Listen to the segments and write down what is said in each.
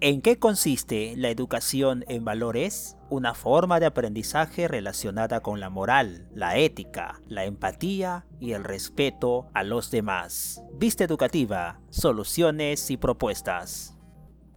¿En qué consiste la educación en valores? Una forma de aprendizaje relacionada con la moral, la ética, la empatía y el respeto a los demás. Vista educativa, soluciones y propuestas.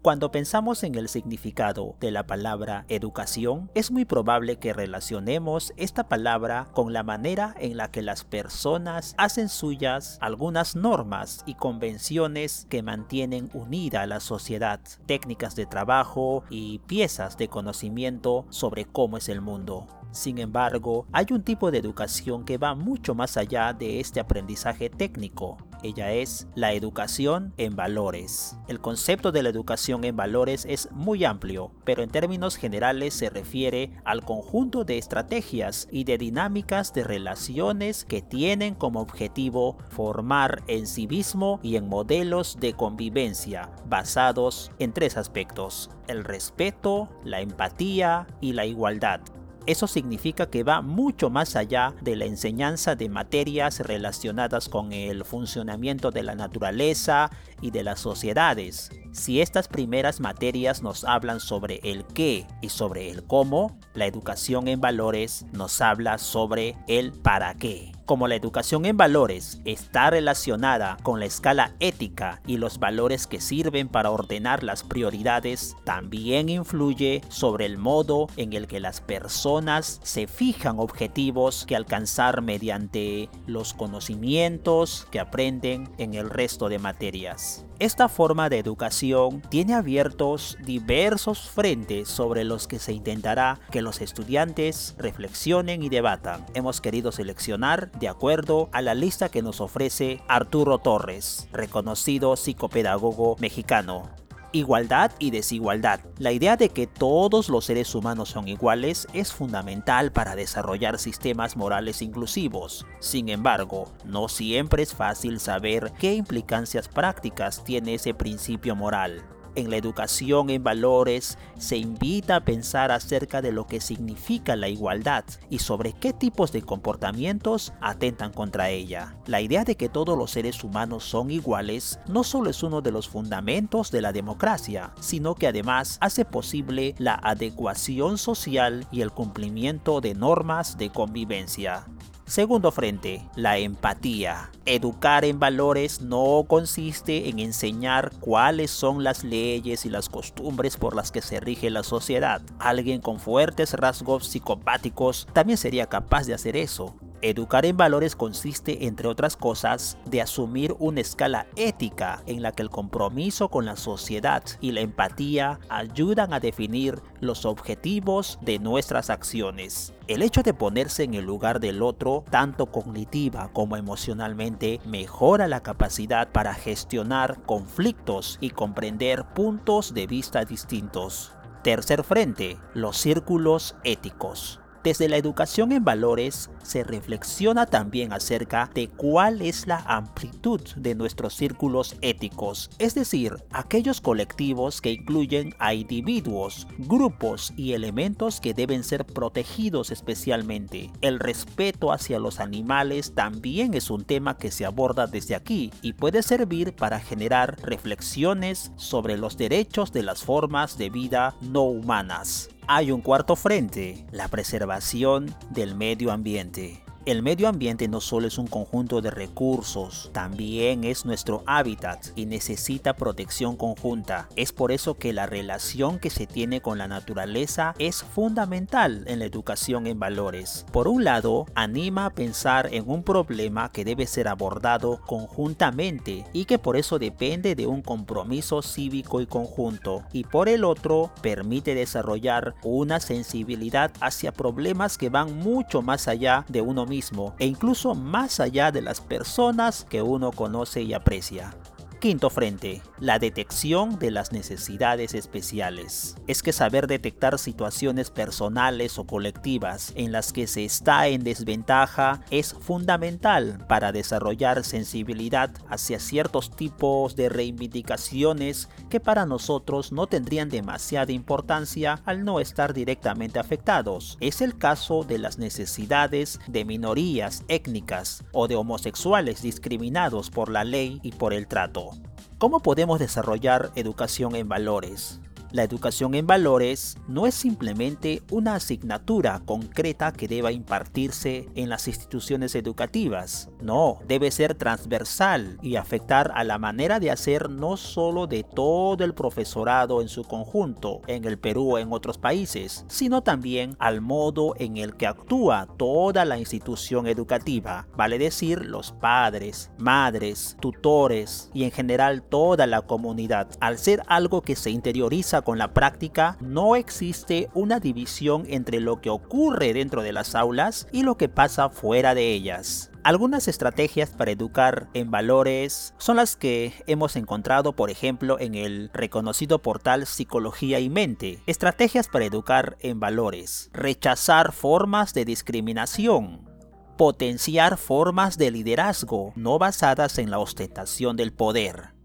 Cuando pensamos en el significado de la palabra educación, es muy probable que relacionemos esta palabra con la manera en la que las personas hacen suyas algunas normas y convenciones que mantienen unida a la sociedad, técnicas de trabajo y piezas de conocimiento sobre cómo es el mundo. Sin embargo, hay un tipo de educación que va mucho más allá de este aprendizaje técnico. Ella es la educación en valores. El concepto de la educación en valores es muy amplio, pero en términos generales se refiere al conjunto de estrategias y de dinámicas de relaciones que tienen como objetivo formar en civismo y en modelos de convivencia basados en tres aspectos, el respeto, la empatía y la igualdad. Eso significa que va mucho más allá de la enseñanza de materias relacionadas con el funcionamiento de la naturaleza y de las sociedades. Si estas primeras materias nos hablan sobre el qué y sobre el cómo, la educación en valores nos habla sobre el para qué. Como la educación en valores está relacionada con la escala ética y los valores que sirven para ordenar las prioridades, también influye sobre el modo en el que las personas se fijan objetivos que alcanzar mediante los conocimientos que aprenden en el resto de materias. Esta forma de educación tiene abiertos diversos frentes sobre los que se intentará que los estudiantes reflexionen y debatan. Hemos querido seleccionar de acuerdo a la lista que nos ofrece Arturo Torres, reconocido psicopedagogo mexicano. Igualdad y desigualdad. La idea de que todos los seres humanos son iguales es fundamental para desarrollar sistemas morales inclusivos. Sin embargo, no siempre es fácil saber qué implicancias prácticas tiene ese principio moral en la educación en valores se invita a pensar acerca de lo que significa la igualdad y sobre qué tipos de comportamientos atentan contra ella. La idea de que todos los seres humanos son iguales no solo es uno de los fundamentos de la democracia, sino que además hace posible la adecuación social y el cumplimiento de normas de convivencia. Segundo frente, la empatía. Educar en valores no consiste en enseñar cuáles son las leyes y las costumbres por las que se rige la sociedad. Alguien con fuertes rasgos psicopáticos también sería capaz de hacer eso. Educar en valores consiste, entre otras cosas, de asumir una escala ética en la que el compromiso con la sociedad y la empatía ayudan a definir los objetivos de nuestras acciones. El hecho de ponerse en el lugar del otro, tanto cognitiva como emocionalmente, mejora la capacidad para gestionar conflictos y comprender puntos de vista distintos. Tercer frente, los círculos éticos. Desde la educación en valores se reflexiona también acerca de cuál es la amplitud de nuestros círculos éticos, es decir, aquellos colectivos que incluyen a individuos, grupos y elementos que deben ser protegidos especialmente. El respeto hacia los animales también es un tema que se aborda desde aquí y puede servir para generar reflexiones sobre los derechos de las formas de vida no humanas hay un cuarto frente, la preservación del medio ambiente. El medio ambiente no solo es un conjunto de recursos, también es nuestro hábitat y necesita protección conjunta. Es por eso que la relación que se tiene con la naturaleza es fundamental en la educación en valores. Por un lado, anima a pensar en un problema que debe ser abordado conjuntamente y que por eso depende de un compromiso cívico y conjunto. Y por el otro, permite desarrollar una sensibilidad hacia problemas que van mucho más allá de uno e incluso más allá de las personas que uno conoce y aprecia. Quinto frente, la detección de las necesidades especiales. Es que saber detectar situaciones personales o colectivas en las que se está en desventaja es fundamental para desarrollar sensibilidad hacia ciertos tipos de reivindicaciones que para nosotros no tendrían demasiada importancia al no estar directamente afectados. Es el caso de las necesidades de minorías étnicas o de homosexuales discriminados por la ley y por el trato. ¿Cómo podemos desarrollar educación en valores? La educación en valores no es simplemente una asignatura concreta que deba impartirse en las instituciones educativas. No, debe ser transversal y afectar a la manera de hacer no solo de todo el profesorado en su conjunto en el Perú o en otros países, sino también al modo en el que actúa toda la institución educativa, vale decir los padres, madres, tutores y en general toda la comunidad. Al ser algo que se interioriza con la práctica, no existe una división entre lo que ocurre dentro de las aulas y lo que pasa fuera de ellas. Algunas estrategias para educar en valores son las que hemos encontrado, por ejemplo, en el reconocido portal Psicología y Mente. Estrategias para educar en valores. Rechazar formas de discriminación. Potenciar formas de liderazgo no basadas en la ostentación del poder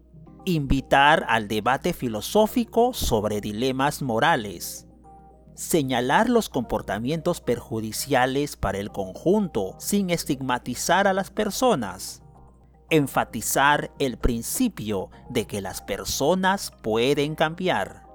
invitar al debate filosófico sobre dilemas morales, señalar los comportamientos perjudiciales para el conjunto sin estigmatizar a las personas, enfatizar el principio de que las personas pueden cambiar,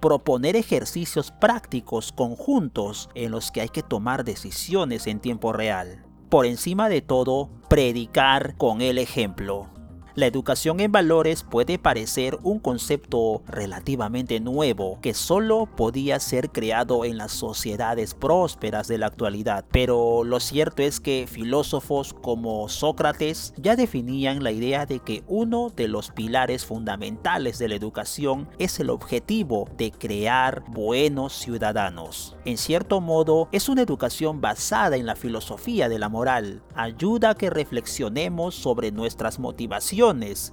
proponer ejercicios prácticos conjuntos en los que hay que tomar decisiones en tiempo real. Por encima de todo, predicar con el ejemplo. La educación en valores puede parecer un concepto relativamente nuevo que solo podía ser creado en las sociedades prósperas de la actualidad, pero lo cierto es que filósofos como Sócrates ya definían la idea de que uno de los pilares fundamentales de la educación es el objetivo de crear buenos ciudadanos. En cierto modo, es una educación basada en la filosofía de la moral, ayuda a que reflexionemos sobre nuestras motivaciones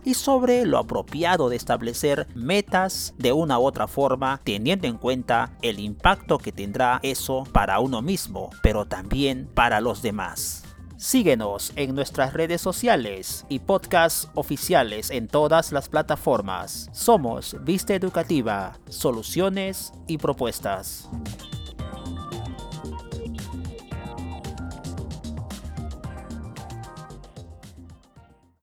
y sobre lo apropiado de establecer metas de una u otra forma teniendo en cuenta el impacto que tendrá eso para uno mismo, pero también para los demás. Síguenos en nuestras redes sociales y podcasts oficiales en todas las plataformas. Somos Vista Educativa, soluciones y propuestas.